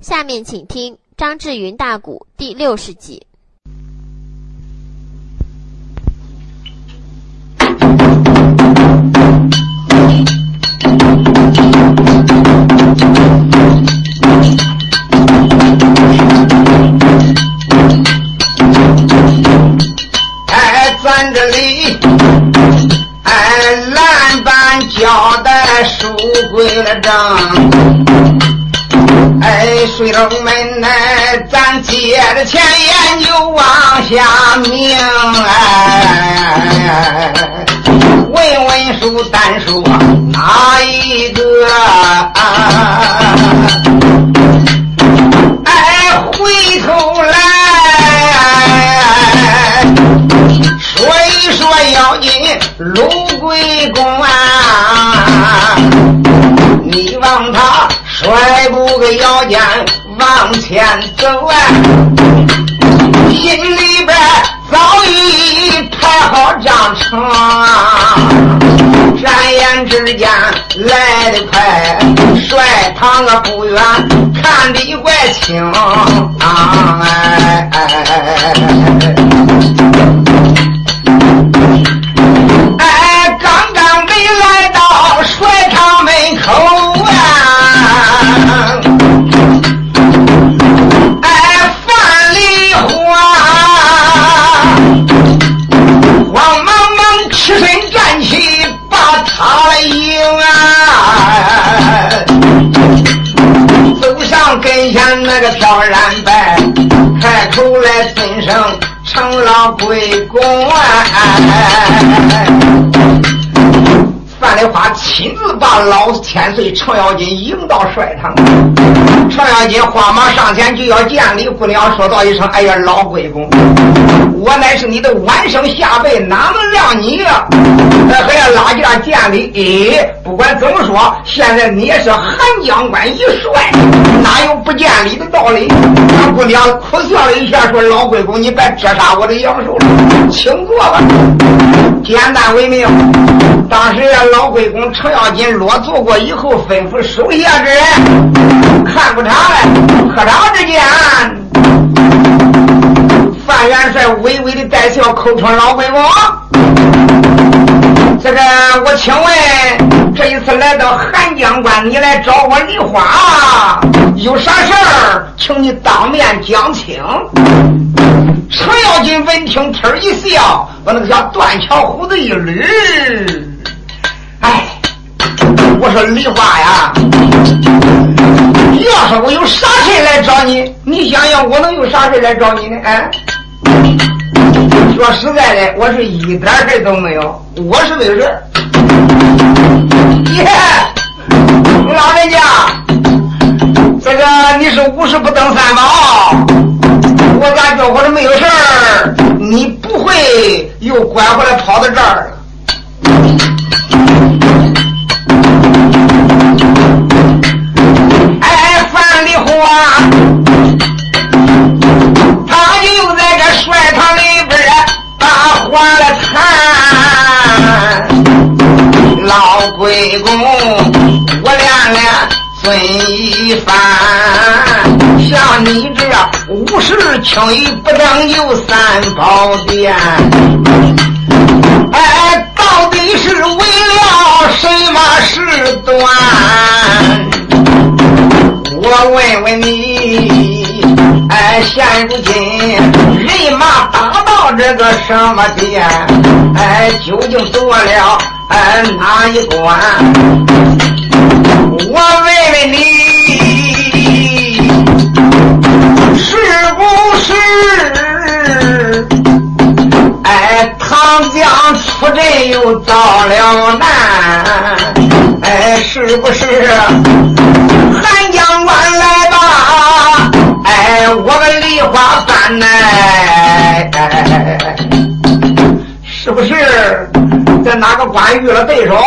下面请听张志云大鼓第六十集。哎，咱这里哎，蓝板交代书归了正。水龙门呐，咱接着前言就往下明。哎，问问书单说哪一个？哎，回头来说一说妖精卢贵公啊，你望他。率部个腰间往前走啊，心里边早已排好章程，转眼之间来得快，帅堂啊不远，看得怪清哎。哎，千岁程咬金迎到帅堂，程咬金慌忙上前就要见李，不料说道一声：“哎呀，老贵公，我乃是你的晚生下辈，哪能让你还要拉架见礼？哎，不管怎么说，现在你也是韩将官一帅，哪有不见礼的道理？”俺姑娘苦笑了一下，说：“老贵公，你别折杀我的阳寿了，请坐吧。简单为妙。当时。”老贵公程咬金落座过以后，吩咐手下之人看不场了。喝茶之间，范元帅微微的带笑，口称老鬼公。这个，我请问，这一次来到韩江关，你来找我梨花，有啥事儿，请你当面讲清。程咬金闻听，天一笑，把那个小断桥胡子一捋。哎，我说梨花呀，要是我有啥事来找你，你想想我能有啥事来找你呢？哎，说实在的，我是一点事都没有，我是没有事。耶，老人家，这个你是五十不登三宝，我咋觉我这没有事儿，你不会又拐回来跑到这儿？哎，范丽花，内功，我连连尊一番，像你这五十轻易不能有三宝殿。哎。到底是为了什么事端？我问问你，哎，现如今人马打到这个什么店？哎，究竟夺了哎哪一关？我问问你，是不是？哎，唐江出阵又遭了难，哎，是不是？韩将晚来吧，哎，我们梨花班呢？是不是？哪个关遇了对手？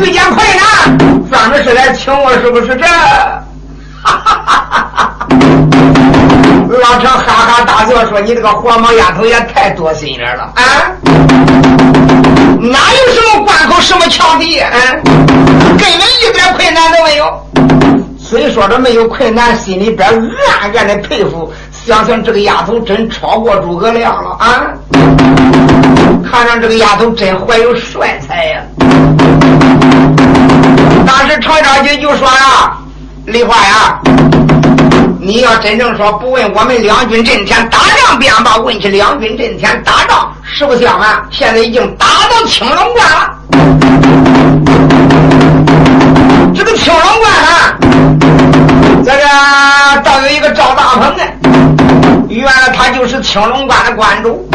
遇见困难，专门是来请我，是不是这？哈哈哈！老程哈哈大笑说：“你这个黄毛丫头也太多心眼了啊！哪有什么关口，什么强敌？啊，根本一点困难都没有。虽说着没有困难，心里边暗暗的佩服。想想这个丫头真超过诸葛亮了啊！看上这个丫头真怀有帅才呀！当时常少军就说呀：“梨花呀，你要真正说不问我们两军阵前打仗便罢，问起两军阵前打仗，实不相瞒，现在已经打到青龙关了。这个青龙关啊，这个倒有一个赵大鹏呢。”原来他就是青龙关的关主，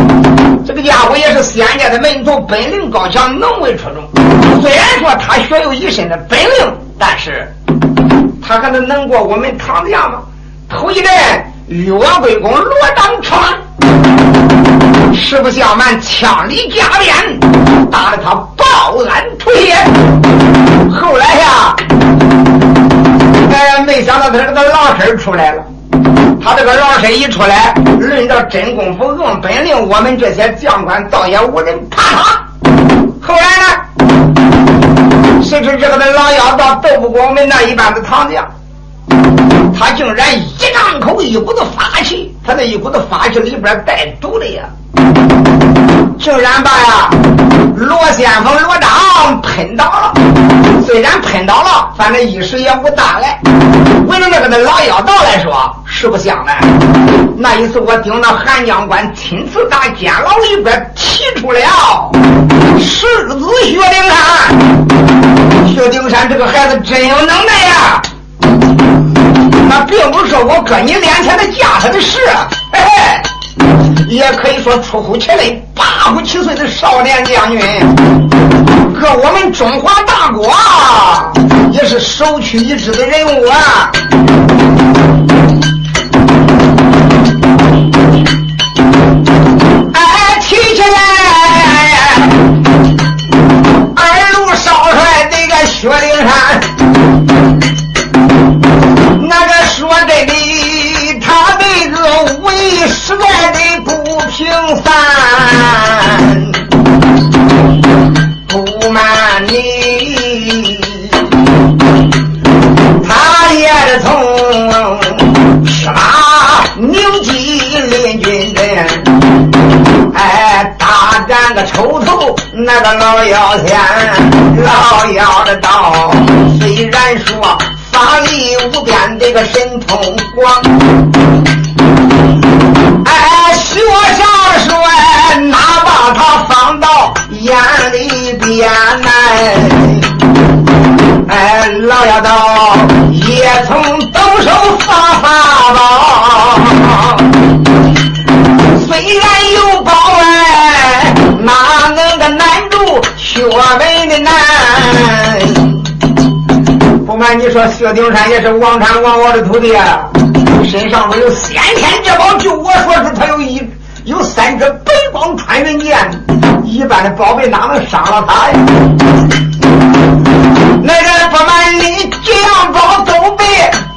这个家伙也是仙家的门徒，本领高强，能为出众。虽然说他学有一身的本领，但是他还能能过我们唐家吗？头一阵岳贵公罗章出马，实不相瞒，枪里加鞭，打得他报案出血。后来呀，哎，没想到他这个老身出来了。他这个老身一出来，论到真功夫、硬本领，我们这些将官倒也无人怕他。后来呢，谁知这个的老妖道斗不过我们那一般的唐将，他竟然一张口一股子法气，他那一股子法气里边带毒的呀。竟然把呀罗先锋罗章喷倒了，虽然喷倒了，反正一时也无大碍。为了那个那老妖道来说，实不相瞒，那一次我顶着韩将官亲自打监牢里边提出了世子薛丁山。薛丁山这个孩子真有能耐呀！那并不是说我搁你脸前的架他的事，嘿嘿。也可以说出乎其类，八十七岁的少年将军，和我们中华大国也是首屈一指的人物啊！个老妖天，老妖的道虽然说法力无边，这个神通广。说，薛丁山也是王禅王王的徒弟啊。身上没有先天之宝，就我所知，他有一有三支白光穿云箭，一般的宝贝哪能伤了他呀？那人不瞒你，几样宝都被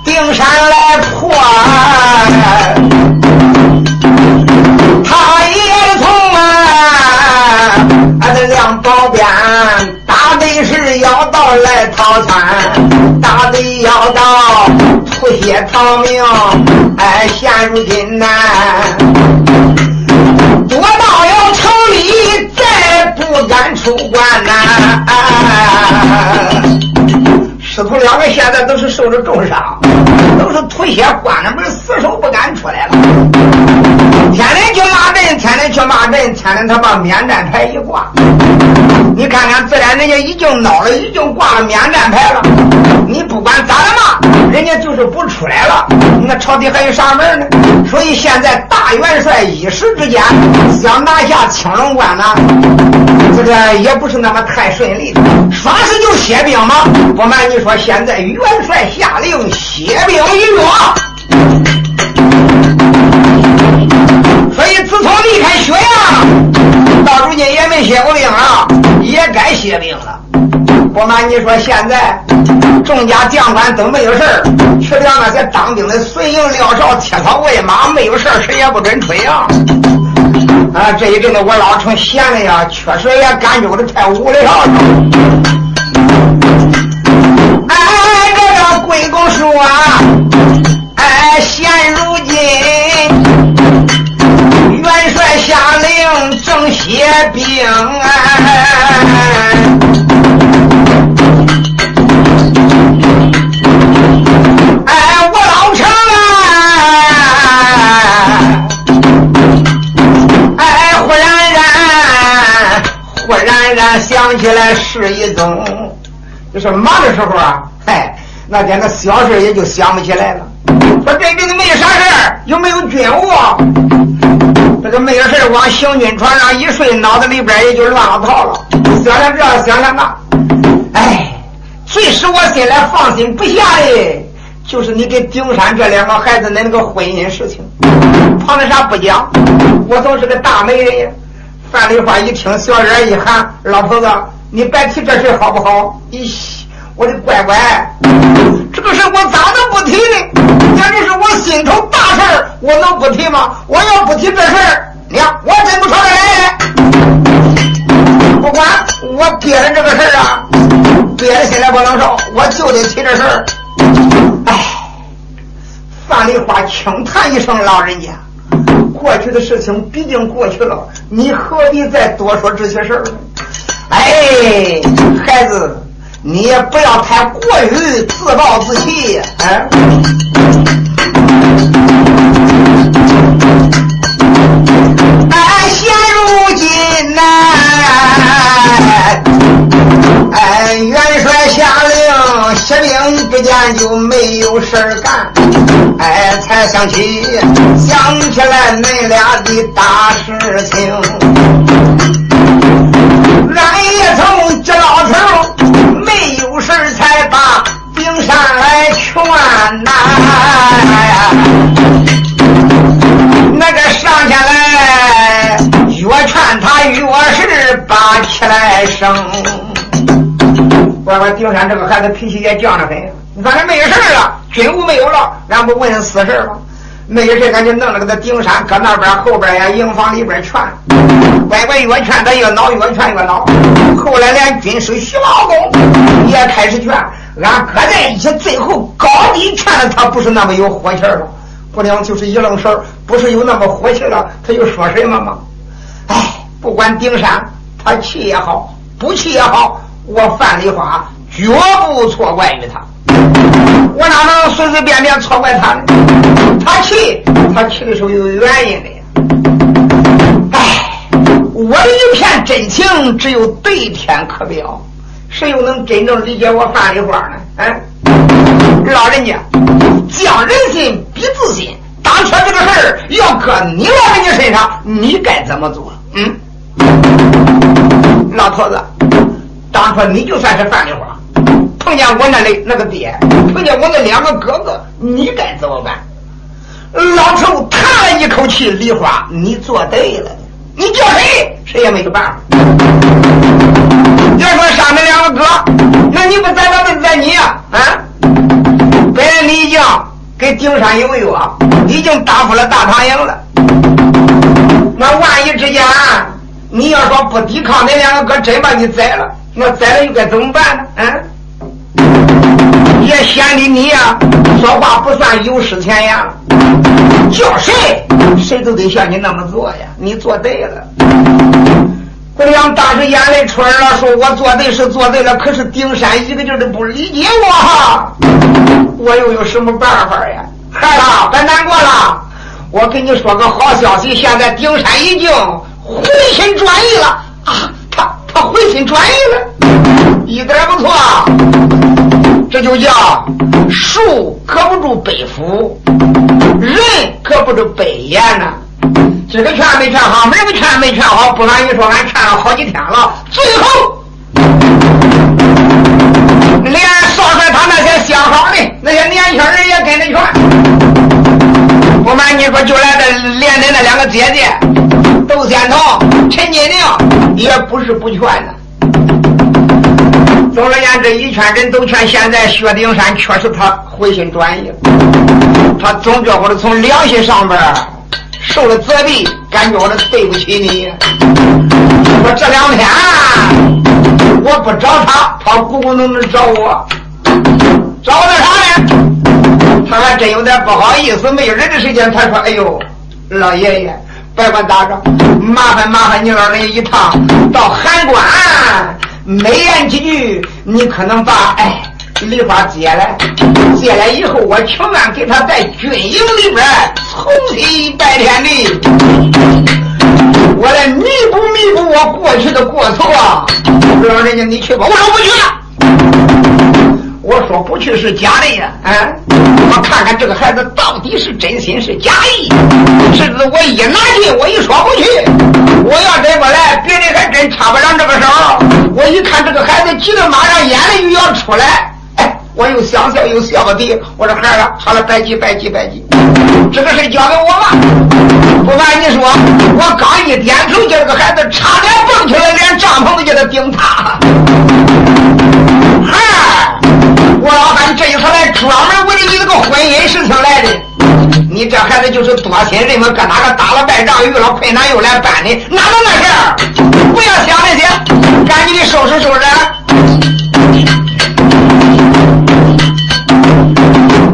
丁山来破，他也从啊，俺这两宝鞭打的是妖道来逃窜，老命，哎，现如今呐，多到了城里再不敢出关呐。师徒两个现在都是受着重伤，都是吐血关着门，死守不敢出来了。天天就骂，天天去骂阵，天天他把免战牌一挂。你看看，自然人家已经恼了，已经挂了免战牌了。你不管咋的骂，人家就是不出来了。那朝廷还有啥门呢？所以现在大元帅一时之间想拿下青龙关呢，这个也不是那么太顺利。说是就歇兵吗，不瞒你说，现在元帅下令歇兵一月。所以自从离开薛阳，到如今也没歇过兵啊，也该歇兵了。不瞒你说，现在众家将官都没有事儿，除了那些当兵的随营廖少、贴草喂马，没有事儿，谁也不准吹啊。啊，这一阵子我老成闲的呀，确实也感觉我的太无聊了。哎，这个贵公。说，哎，现如今正歇兵，哎，哎，我老成啊，哎，忽然然，忽然然想起来事一宗，就是忙的时候啊，嗨。那点个小事也就想不起来了。说这阵子没啥事儿，有没有军务？这个没有事往行军床上一睡，脑子里边也就乱了套了。想想这，想想那，哎，最使我心里放心不下的，就是你跟丁山这两个孩子的那个婚姻事情。旁的啥不讲，我都是个大媒人。范丽花一听，小脸一喊，老婆子，你别提这事好不好？咦。我的乖乖，事我咋能不提呢？简直是我心头大事我能不提吗？我要不提这事儿，娘，我真不出来。不管我爹的这个事儿啊，爹的心里不能受，我就得提这事儿。哎，范丽花轻叹一声：“老人家，过去的事情毕竟过去了，你何必再多说这些事儿？”哎，孩子。你也不要太过于自暴自弃，哎！哎，现如今呐，哎，元帅下令歇兵不见，就没有事儿干，哎，才想起想起来恁俩的大事情，俺也从这老头。难，那个上下来越劝他越是把起来生。乖乖顶天这个孩子脾气也犟得很，反正没事了，军务没有了，俺不问私事了。没事，俺就弄了个他顶山，搁那边后边呀，营房里边劝，乖乖越劝他越恼，越劝越恼。后来连军师徐茂公也开始劝，俺搁在一起，最后高低劝的他不是那么有火气了，不良就是一愣神不是有那么火气了，他又说什么吗？哎，不管顶山他气也好，不气也好，我范丽花绝不错怪于他。我哪能随随便便错怪他呢？他气，他气的时候有原因的。哎，我的一片真情只有对天可表，谁又能真正理解我范丽花呢？哎，老人家，将人心比自心，当初这个事儿要搁你老人家身上，你该怎么做？嗯，老头子，当初你就算是范丽花。碰见我那里那个爹，碰见我那两个哥哥，你该怎么办？老头叹了一口气：“梨花，你做对了，你叫谁，谁也没有办法。要说杀那两个哥，那你不宰他们宰你呀？啊？本来你已经跟顶山有约，已经打服了大唐营了。那万一之间，你要说不抵抗，那两个哥真把你宰了，那宰了又该怎么办呢？嗯？”也显得你呀，说话不算有失前言了。叫谁，谁都得像你那么做呀。你做对了。姑娘当时眼泪出来了，说我做对是做对了，可是丁山一个劲的不理解我。我又有什么办法呀？孩子，别难过了。我给你说个好消息，现在丁山已经回心转意了啊！他他回心转意了，一点不错。这就叫树可不住北夫，人可不住北言呐。这个劝没劝好，那个劝没劝好，不瞒你说，俺劝了好几天了。最后，连少帅他那些相好的那些年轻人也跟着劝。不瞒你说，就来这连着那两个姐姐，窦仙桃、陈金玲，也不是不劝的。总而言之，一圈人都劝。现在薛丁山确实他回心转意，他总觉得从良心上边受了责备，感觉我对不起你。我这两天我不找他，他咕咕哝哝找我，找我干啥呢？他还真有点不好意思，没有人的时间，他说：“哎呦，老爷爷，别管咋着，麻烦麻烦你老人家一趟到函馆，没言几句，你可能把哎梨花接了，接了以后，我情愿给他在军营里边重新拜天地，我来弥补弥补我过去的过错。老人家，你去吧，我说不去了。”我说不去是假的呀，啊！我看看这个孩子到底是真心是假意。侄子，我一拿去，我一说不去，我要真不来，别人还真插不上这个手。我一看这个孩子急得马上眼泪就要出来，哎，我又想笑又笑不得。我说孩儿，好了，别急，别急，别急，这个事交给我吧。不瞒你说，我刚一点头，叫这个孩子差点蹦起来，连帐篷都叫他顶塌。孩儿。我老板这一次来专门为了你这个婚姻事情来的，你这孩子就是多心人嘛，搁哪个打了败仗遇了困难又来办的，哪能那事儿？不要想那些，赶紧的收拾收拾。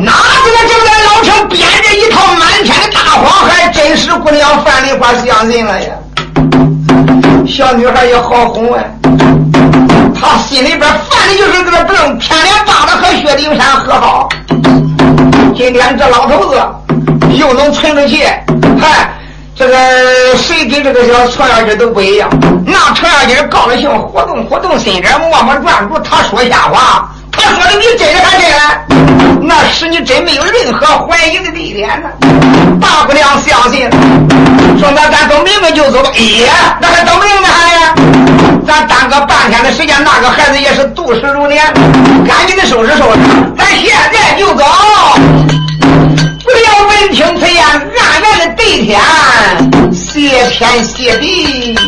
哪知道就在老城编着一套满天的大谎，还真是姑娘范梨花相信了呀。小女孩也好哄啊。他心里边烦的就是这个病，天天巴着和薛丁山和好。今天这老头子又能存着气，嗨，这个谁给这个小程咬金都不一样。那程咬金高兴，活动活动心眼，默默专注。他说瞎话，他说的你真的还真，那使你真没有任何怀疑的地点呢。大姑娘相信，说那咱都明白就走吧。哎呀，那还等明白还呀？咱耽搁半天的时间，那个孩子也是度日如年。赶紧的收拾收拾，咱现在就走。不要闻听此言，暗暗的对天谢天谢地。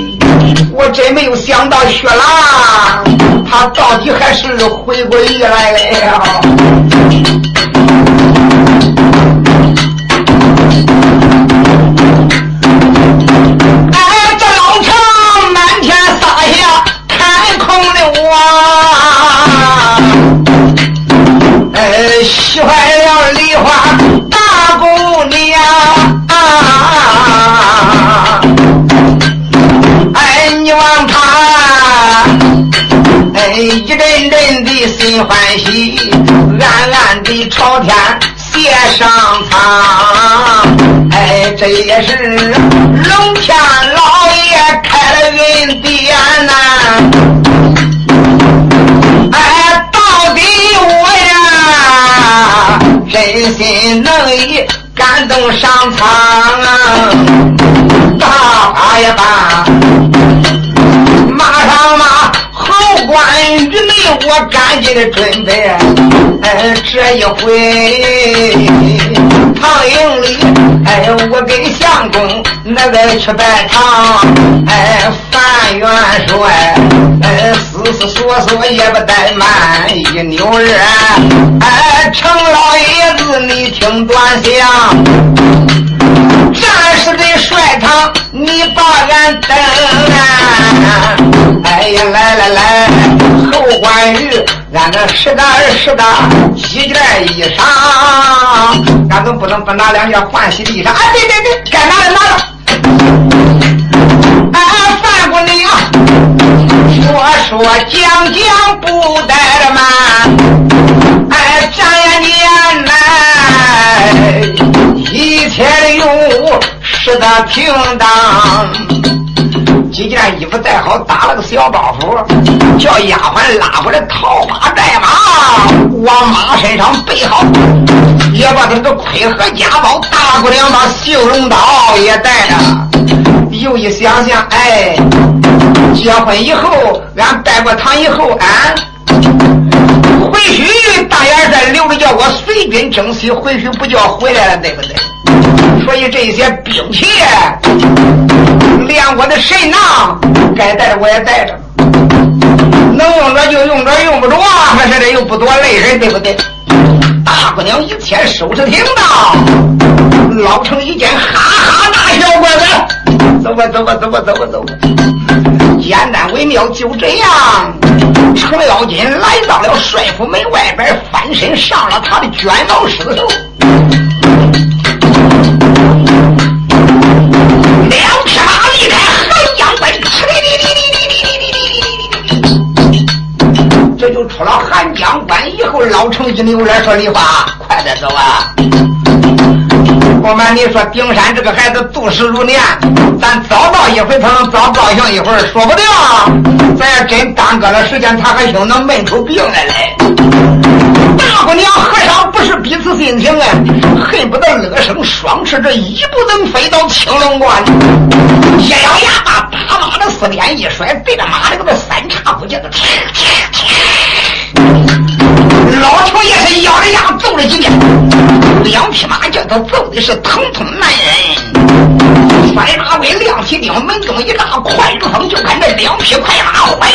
我真没有想到雪狼他到底还是回过意来了。欢喜，暗暗的朝天谢上苍，哎，这也是龙天老爷开了恩典呐。哎，到底我呀真心能意感动上苍，啊！大呀打，我赶紧的准备，哎，这一回唐营里，哎，我跟相公那个去拜堂，哎，范元帅，哎，思思索索也不怠慢，一扭人，哎，程老爷子，你听端详，战士的帅堂，你把俺等啊！哎呀，来来来，后关羽，俺这十大二十大几件衣裳，俺怎不能不拿两件换洗的衣裳？啊，对对对，该拿的拿了。哎，范姑娘，说说讲讲不怠慢。使得平当。几件衣服带好，打了个小包袱，叫丫鬟拉过来套马带马，往马身上背好，也把他个盔和夹包，大姑娘把绣龙刀也带着。又一想想，哎，结婚以后，俺拜过堂以后，俺回去大元帅留着叫我随军征西，回去不叫回来了，对不对？所以这些兵器。连我的神囊该带的我也带着，能用着就用着，用不着还是得又不多累人，对不对？大姑娘一天收拾停当，老成一见，哈哈大笑，乖乖，走吧走吧走吧走吧走吧，简单微妙，就这样，程咬金来到了帅府门外边，翻身上了他的卷毛狮头。就出了汉江关以后，老程一扭脸说：“李花，快点走啊！”不瞒你说，丁山这个孩子度日如年，咱早到一回，他能早高兴一会儿，说不定咱要真耽搁了时间，他还兴能闷出病来嘞。大姑娘和尚不是彼此心情啊，恨不得乐声双翅，这一步能飞到青龙关。一咬牙，把大马的四鞭一甩，对着马的个三叉步剑的，老头也是咬着牙揍了几鞭，两匹马叫他揍的是疼痛难忍。摔马尾亮起钉，门中一大快如风，就看这两匹快马，快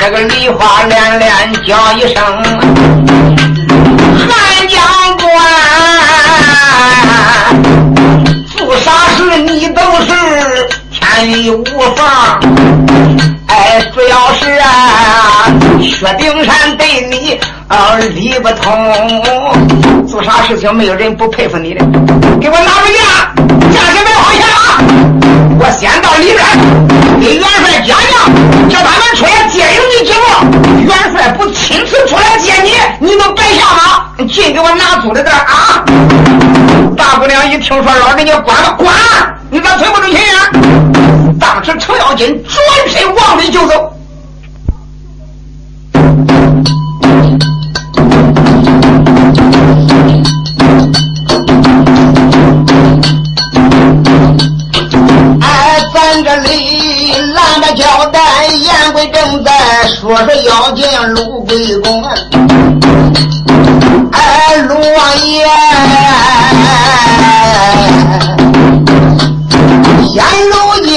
这个梨花连连叫一声。汉将官，做啥事你都是天衣无缝。哎，主要是啊，薛丁山对你啊理不通，做啥事情没有人不佩服你的。给我拿回去，价钱买好钱啊！我先到里边今次出来接你，你能白下吗？尽给我拿租的这啊！大姑娘一听说老人家管了，管，你咋推不出去呀？当时程咬金转身说是要见陆贵公。哎，陆王爷，现如今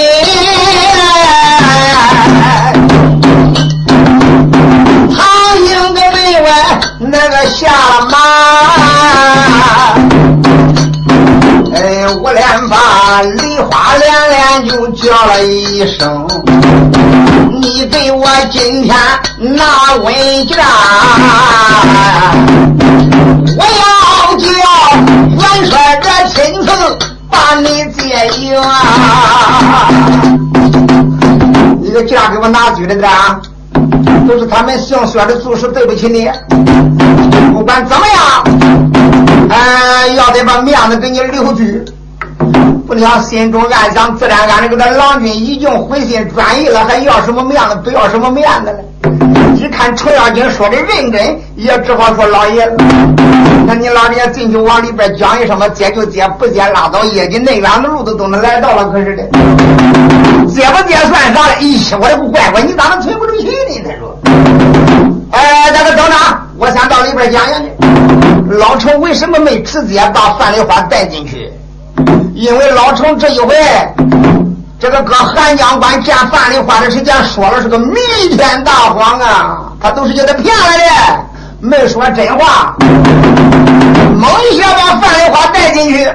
唐营的门外那个下了马。哎，我连把梨花连连就叫了一声，你给今天拿文件，我要叫元帅这亲自把你接应啊！你个价给我拿去了啊！都是他们姓薛的做事对不起你，不管怎么样，哎，要得把面子给你留住。不想心中暗想，自然俺这个这郎君已经回心转意了，还要什么面子？不要什么面子了。一看程咬金说的认真，也只好说老爷，那你老人家进去往里边讲一声吧，接就接，不接拉倒。业绩那远的路都都能来到了，可是的，接不接算啥了？咦，我这个乖乖，你咋能存不住气呢？他说，哎，那个等着，我先到里边讲讲去。老程为什么没直接把范梨花带进去？因为老程这一回，这个搁汉江关见范梨花的时间说了是个弥天大谎啊，他都是叫他骗来的，没说真话。猛一下把范梨花带进去，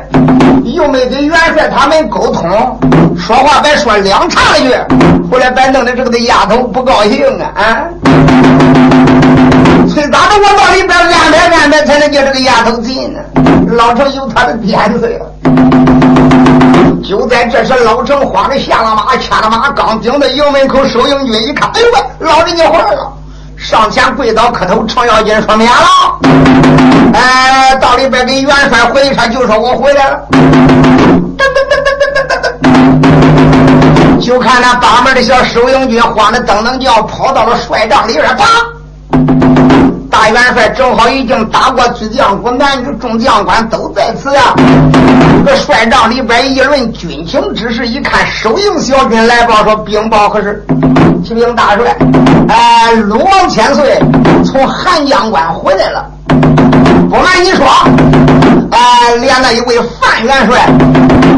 又没跟元帅他们沟通，说话白说两岔了去，后来白弄的这个的丫头不高兴啊啊！催咋的？我到里边安排安排，才能叫这个丫头进呢？老程有他的点子呀。就在这时，老程慌的下了马，牵了马，刚顶到营门口，收营军一看，哎呦喂，老人家回来了，上前跪倒磕头，程咬金说免了。哎，到里边给元帅回一声，就说我回来了。噔噔噔噔噔噔噔噔，就看那八门的小收营军慌的噔噔叫，跑到了帅帐里边，啪！大元帅正好已经打过巨将谷，男女众将官都在此呀。这帅帐里边议论军情之事，一看收营小军来报说禀报何事？启禀大帅，哎，鲁王千岁从汉江关回来了。不瞒你说，哎，连那一位范元帅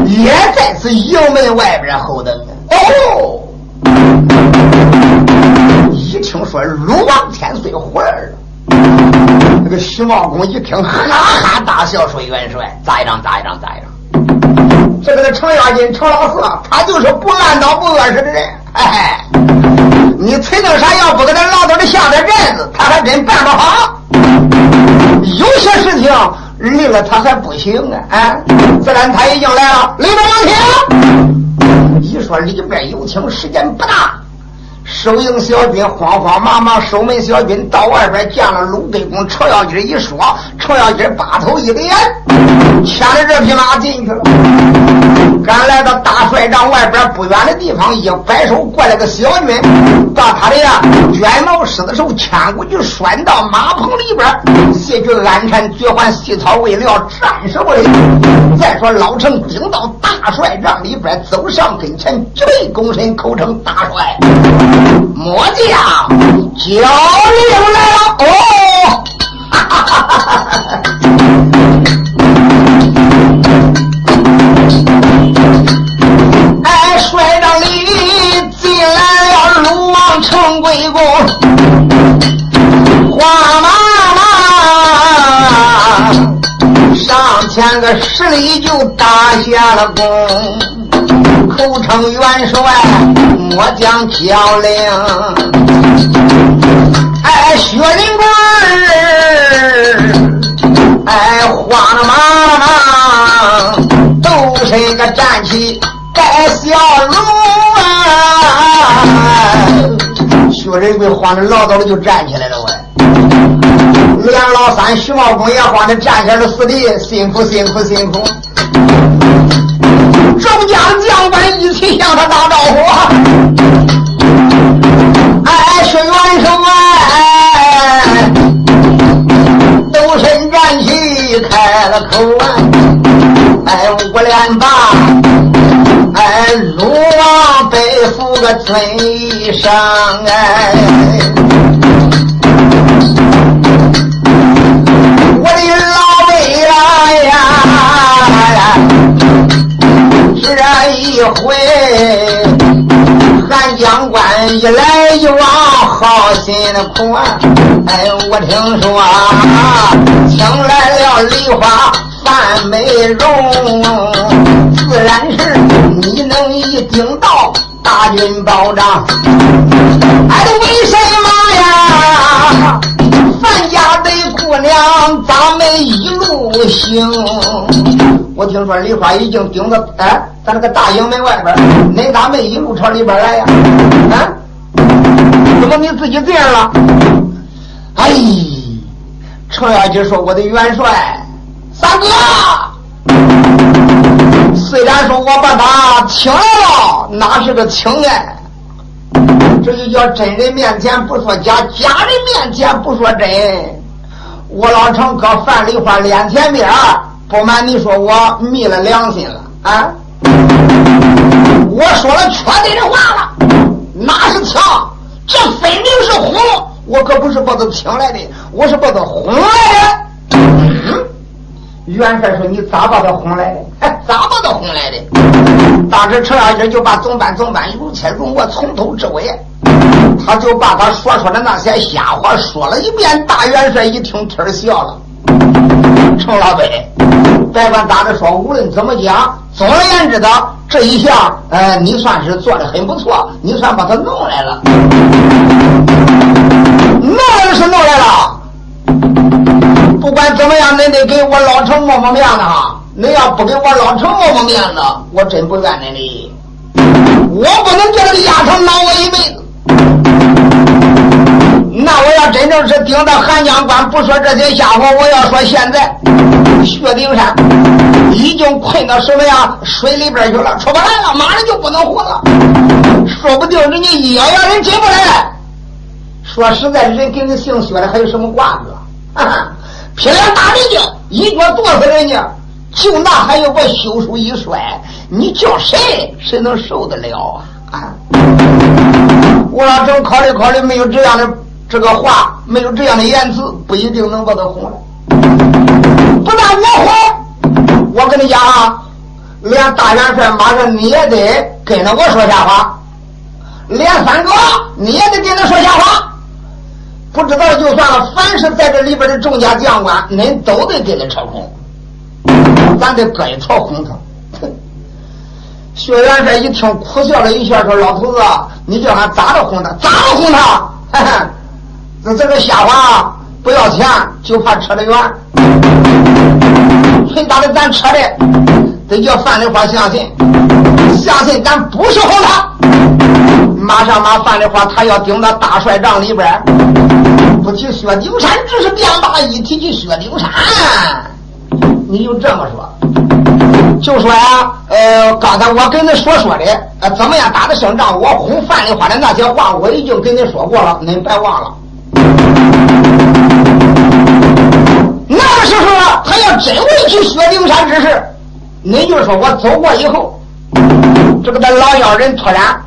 也在此营门外边候等。哦，一听说鲁王千岁回来了。那个徐茂公一听，哈哈大笑，说：“元帅，咋样？咋样？咋样？这个程咬金，程老四，他就是不烂刀不饿死的人。哎，你崔正山要不给他老头的下点寨子，他还真办不好。有些事情离了他还不行啊！哎，自然他已经来了，里边有请。一说里边有请，时间不大。”收营小军慌慌忙忙，守门小军到外边见了鲁北公程咬金一说，程咬金把头一点，牵着这匹马进去了。赶来到大帅帐外边不远的地方，一摆手过来个小军，把他的呀卷毛狮子手牵过去，拴到马棚里边，卸去鞍缠绝环细草为了战什么的。再说老成顶到大帅帐里边，走上跟前，举杯躬身，口称大帅。末将交令来了哦！下了弓。口称元帅，末将交令。哎，薛仁贵哎，慌了忙，都身个站起，带笑容啊！薛仁贵慌的老早的就站起来了，喂！梁老三徐茂公也慌的站起来了，四弟辛苦辛苦辛苦。众将将官一起向他打招呼，哎，是元首哎，都身站起开了口啊，哎，五连霸，哎，鲁王背负个尊上哎，这一回，韩将官一来一往，好心的苦啊！哎，我听说请来了梨花范美容，自然是你能一顶到大军保障。哎，为什么呀？范家的姑娘，咱们一路行。我听说梨花已经顶到哎，咱那个大营门外边，恁咋没一路朝里边来呀？啊？怎么你自己这样了？哎，程咬金说：“我的元帅三哥，虽然说我把他请来了，哪是个请哎？这就叫真人面前不说假，假人面前不说真。我老程搁范梨花脸前面。”不瞒你说，我昧了良心了啊！我说了缺德的话了，哪是抢？这分明是哄！我可不是把他请来的，我是把他哄来的。元帅说：“你咋把他哄来的？哎，咋把他哄来的？”当时程咬金就把总班总班如切如磨，从头至尾，他就把他所说的那些瞎话说了一遍。大元帅一听，天笑了。程老辈，别管咋的说，无论怎么讲，总而言之的这一项，呃，你算是做的很不错，你算把他弄来了，弄来是弄来了。不管怎么样，恁得给我老程抹抹面子哈。恁要不给我老程抹抹面子，我真不怨恁的。我不能叫这个丫头恼我一辈子。那我要真正是顶到韩江关，不说这些瞎话，我要说现在薛丁山已经困到什么呀水里边去了，出不来了，马上就不能活了。说不定人家一咬牙人进不来，说实在的，人给你姓薛的还有什么挂子？劈两大人家，一脚跺死人家，就那还有个休书一摔，你叫谁谁能受得了啊？啊！我老郑考虑考虑，没有这样的这个话，没有这样的言辞，不一定能把他哄来。不但我哄，我跟你讲啊，连大元帅马上你也得跟着我说瞎话，连三哥你也得跟他说瞎话。不知道就算了，凡是在这里边的众家将官，恁都得给他操控，咱得搁一朝哄他。薛元帅一听，苦笑了一下，说：“老头子，你叫俺咋着哄他？咋着哄他？这这个瞎话不要钱，就怕扯得远。谁打的咱扯的，得叫范丽花相信，相信咱不是哄他。马上马范丽花，他要顶到大帅帐里边。”不提薛丁山，只是便罢；一提起薛丁山，你就这么说，就说呀，呃，刚才我跟你所说的，呃，怎么样打的胜仗？我哄范丽花的那些话，我已经跟你说过了，恁别忘了。那个时候啊，他要真问起薛丁山之事，你就说我走过以后，这个他老妖人突然。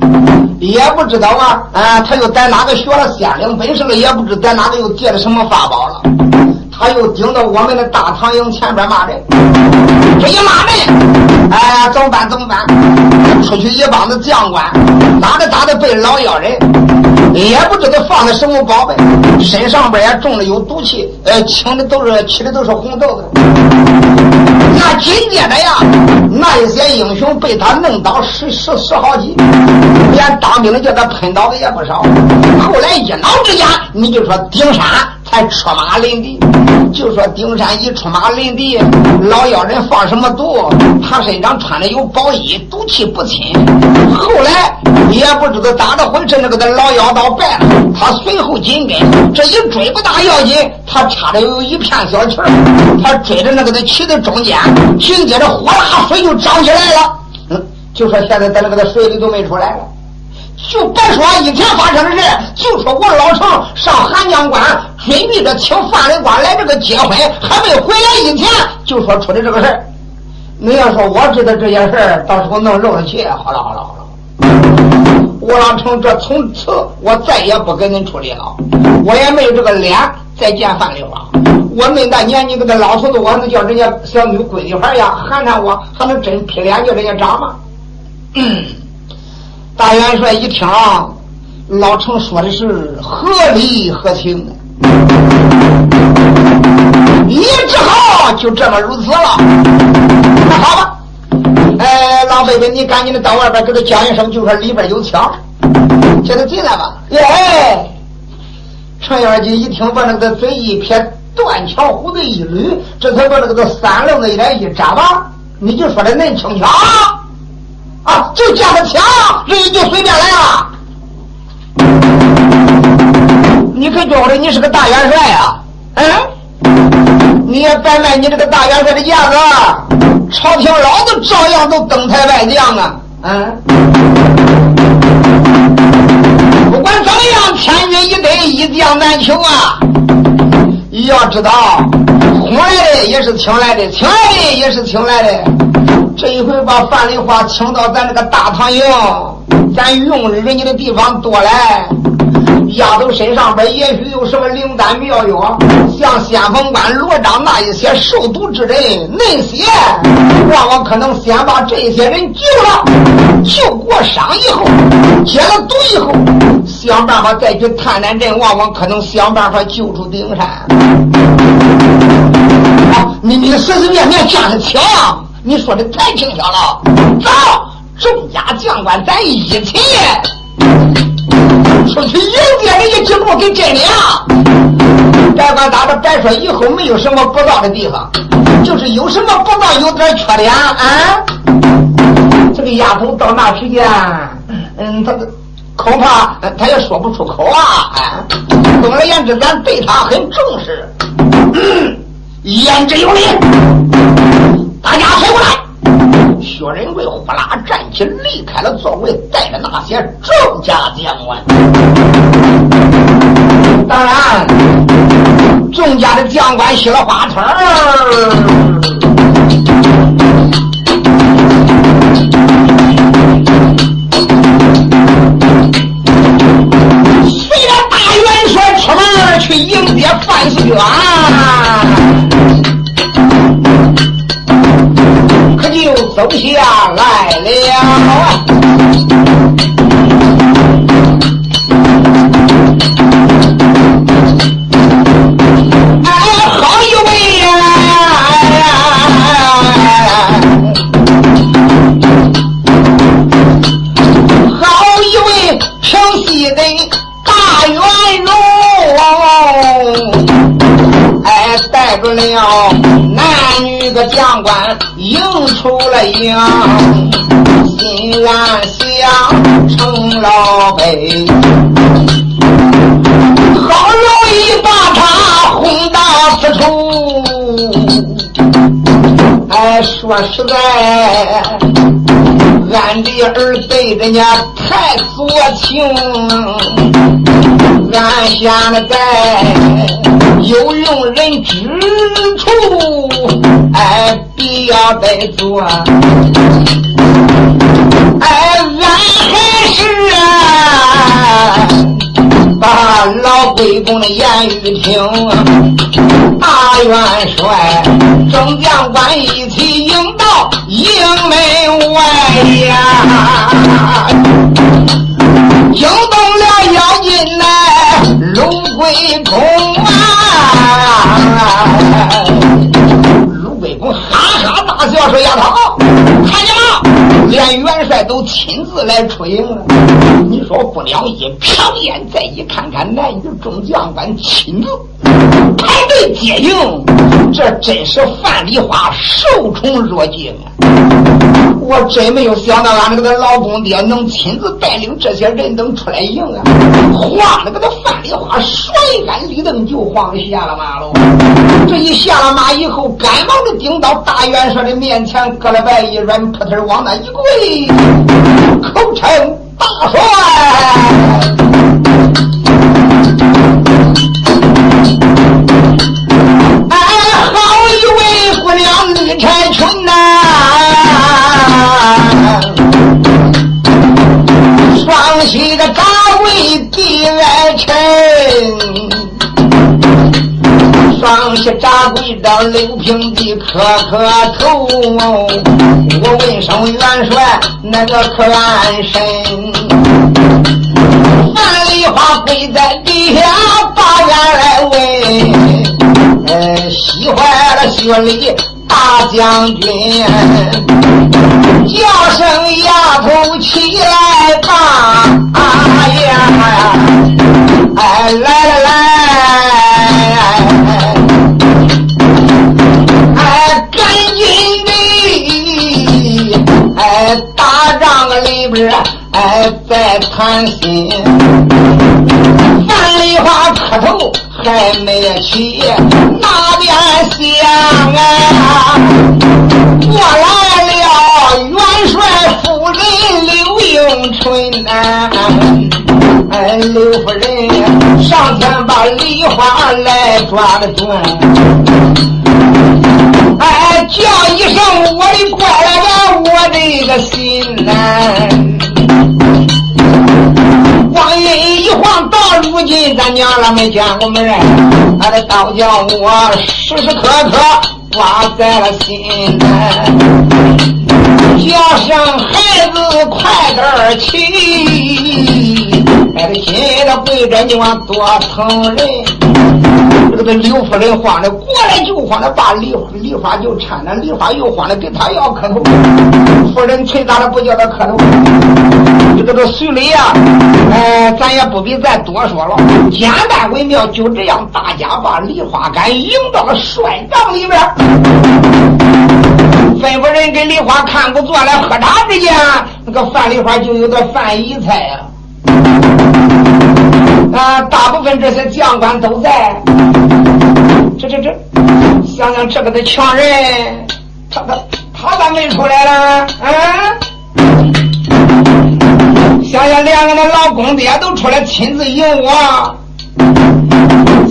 也不知道啊，啊，他又在哪个学了仙灵本事了？也不知在哪个又借了什么法宝了？他又顶到我们的大唐营前边骂人，这一骂人，哎，怎么办？怎么办？出去一帮子将官，咋的咋的被老妖人，也不知道放的什么宝贝，身上边也中了有毒气，呃，请的都是起的都是红豆子。那紧接着呀，那一些英雄被他弄倒十十十好几，连当兵的叫他喷倒的也不少。后来一恼之下，你就说顶山。还出马临敌，就说丁山一出马临敌，老妖人放什么毒？他身上穿的有宝衣，毒气不侵。后来也不知道咋的回事，那个的老妖道败了，他随后紧跟，这一追不大要紧，他插着有一片小旗，他追着那个的旗的中间，紧接着哗啦水就涨起来了。就说现在在那个的水里都没出来了。就别说以前发生的事，就说我老程上韩江关，准备着请范灵官来这个结婚，还没回来一天，就说出的这个事儿。你要说我知道这件事儿，到时候弄漏了去。好了好了好了，我老程这从此我再也不跟您处理了，我也没有这个脸再见范丽花。我那大年纪，个那老头子，我能叫人家小女闺女孩呀寒碜我，还能真劈脸叫人家长吗？嗯。大元帅一听，老程说的是合理合情，你只好就这么如此了。那好吧，哎，老妹妹，你赶紧的到外边给他讲一声，就说里边有枪，叫他进来吧。哎，程咬金一听，把那个嘴一撇，断桥胡子一捋，这才把那个三愣子一脸一眨巴，你就说的恁轻巧。啊，就架个枪，人家就随便来了。你可觉得你是个大元帅呀？嗯，你也别卖你这个大元帅的架子，朝廷老子照样都登台拜将啊。嗯，不管怎么样，千军一得，一将难求啊。要知道，哄来的也是请来的，请来的也是请来的。这一回把范丽花请到咱这个大唐营，咱用人家的地方多了，丫头身上边也许有什么灵丹妙药，像先锋官罗章那一些受毒之人，那些往往可能先把这些人救了，救过伤以后，解了毒以后，想办法再去探探阵，往往可能想办法救出丁山。啊，你你随随便便架个枪。你说的太轻巧了，走，众家将官，咱一起出去迎接人家进步给真良。别管咋的，别说以后没有什么不到的地方，就是有什么不到，有点缺点啊。这个丫头到那时间，嗯，她恐怕她也说不出口啊。总而言之，咱对她很重视，言之有理。大家谁过来？薛仁贵呼啦站起离开了座位带着那些众家将官。当然众家的将官喜了花团儿走下来了。出了营，心安想成老辈，好容易把他轰到此处。哎，说实在，俺的儿对人家太多情，俺现在。有用人之处，哎，要得做。哎，俺还是啊，把老贵公的言语听。大元帅，众将官一起大笑说：“丫头，看见吗？连元帅都亲自来出营了。你说不了一瞟眼，再一看看男女众将官亲自排队接应，这真是范丽花受宠若惊啊！”我真没有想到，俺这个老公爹能亲自带领这些人等出来迎啊！晃了个那范丽花，甩杆立蹬就晃下了马喽。这一下了马以后，赶忙的顶到大元帅的面前，搁了拜一软，扑腾往那一跪，口称大帅。放下掌柜到刘平地磕磕头。我问声元帅，那个可安身？范梨花跪在地下，把眼来问，呃，喜坏了薛礼。大将军，叫声丫头起来吧！哎呀，哎来来来，在谈心，范梨花磕头。还没起，那边响啊！过来了，元帅夫人刘应春呐！哎，刘夫人上前把梨花来抓了转，哎，叫一声我的乖来，我的个心呐！光阴一晃到如今，咱娘俩没见过面，俺的刀叫我时时刻刻挂在了心。叫声孩子快点起，俺的心里跪着你往多疼人。这个刘夫人慌了过来就慌了，把梨梨花就搀着，梨花又慌了给他要磕头。夫人催大了不叫他磕头。这个这随礼呀，哎，咱也不必再多说了，简单为妙。就这样，大家把梨花杆迎到了帅帐里边。吩咐人给梨花看不坐来喝茶之间，那个范梨花就有点犯疑猜呀。啊，大部分这些将官都在。这这这，想想这个的强人，他他他咋没出来了？啊！想想连俺的老公爹都出来亲自迎我，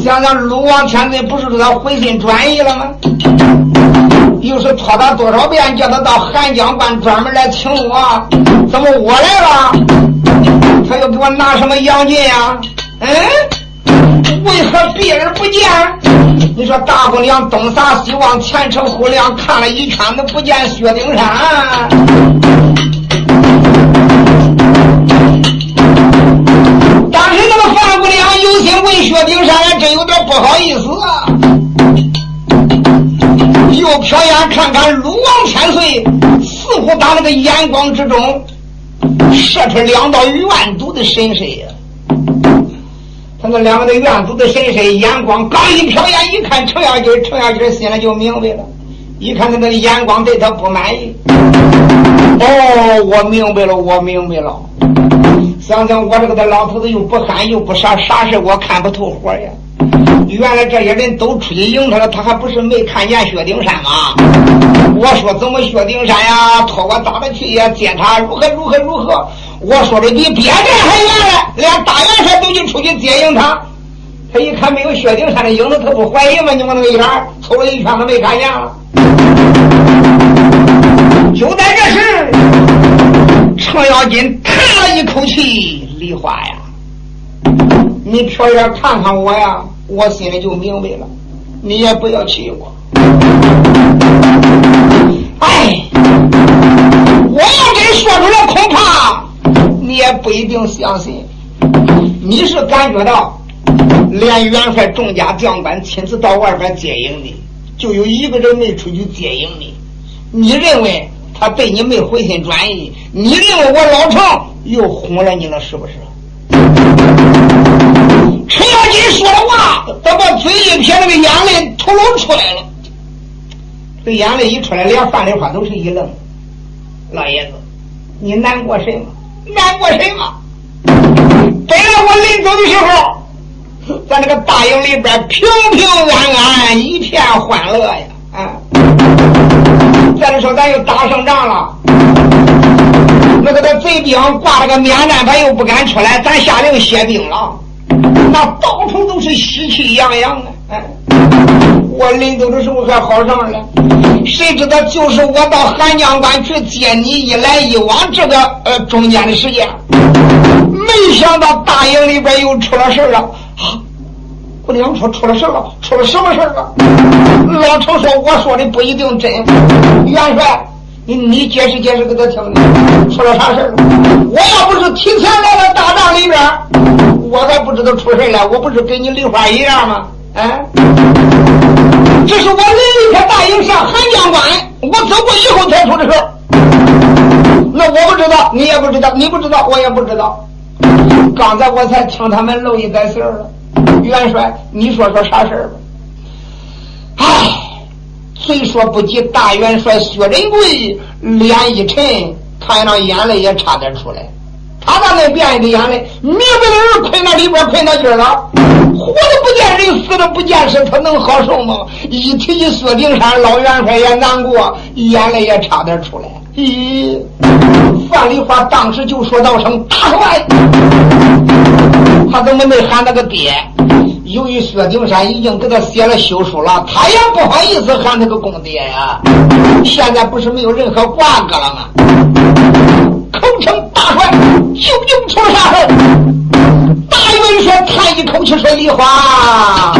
想想鲁王千岁不是说他回心转意了吗？又是托他多少遍，叫他到汉江关专门来请我，怎么我来了，他又给我拿什么洋金呀？嗯，为何避而不见？你说大姑娘东撒西望，前程后亮，看了一圈都不见薛丁山。当时那个范姑娘有心问薛丁山，还真有点不好意思啊。又瞟眼看看鲁王千岁，似乎他那个眼光之中射出两道怨毒的神色呀。那两个的远毒的神色，眼光刚一瞟眼，一看程咬金，程咬金心里就明白了。一看他那个眼光对他不满意。哦，我明白了，我明白了。想想我这个的老头子又不憨又不傻，啥事我看不透火呀。原来这些人都出去迎他了，他还不是没看见薛丁山吗？我说怎么薛丁山呀，托我打的去呀，接他如何如何如何？我说的比别人还远嘞，连大元帅都去出去接应他。他一看没有薛丁山的影子，他不怀疑吗？你往那个眼瞅了一圈，他没看见了。就在这时，程咬金叹了一口气：“梨花呀，你瞟眼看看我呀。”我心里就明白了，你也不要气我。哎，我要真说出，你也不一定相信。你是感觉到连元帅众家将官亲自到外边接应你，就有一个人没出去接应你。你认为他对你没回心转意？你认为我老程又哄了你了，是不是？程咬金说的话，他把嘴一撇，那个眼泪吐露出来了。这眼泪一出来，连范丽花都是一愣。老爷子，你难过什么？难过什么？本来我临走的时候，在那个大营里边平平安安，一片欢乐呀！啊，再者说咱又打胜仗了，那个在贼兵挂了个免战牌，又不敢出来，咱下令歇兵了。那到处都是喜气洋洋的！哎，我临走的时候还好上了，谁知道就是我到韩江关去接你一来一往这个呃中间的时间，没想到大营里边又出了事了。姑娘说出了事了，出了什么事了？老程说我说的不一定真。元帅，你你解释解释给他听听，出了啥事了？我要不是提前来到大帐里边。我还不知道出事了，我不是跟你梨花一样吗？哎！这是我临离开大营上韩江关，我走过以后才出的事那我不知道，你也不知道，你不知道，我也不知道。刚才我才听他们漏一点信儿了。元帅，你说说啥事儿吧？唉，虽说不及大元帅薛仁贵脸一沉，他那眼泪也差点出来。他咋那变的眼泪？明白的人困那里边困到劲儿了，活的不见人，死的不见尸，他能好受吗？一提起薛丁山，老元帅也难过，眼泪也差点出来。咦，范丽花当时就说道声大帅，他怎么没喊那个爹？由于薛丁山已经给他写了休书了，他也不好意思喊他个公爹呀。现在不是没有任何瓜葛了吗？口称大帅，究竟出了啥事大元帅叹一口气说：“梨花，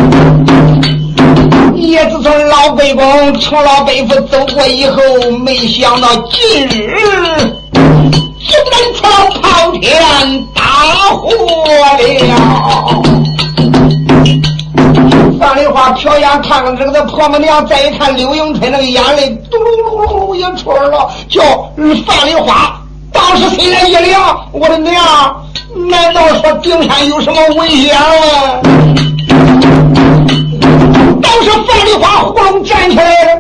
也自从老北公从老北府走过以后，没想到今日竟然出了滔天大祸了。”范梨花瞟眼看看这个他婆母娘，再一看刘迎春，那个眼泪嘟噜噜噜也出来了，叫范梨花。当时心里一凉，我的娘，难道说顶山有什么危险吗？当时范丽花呼隆站起来了。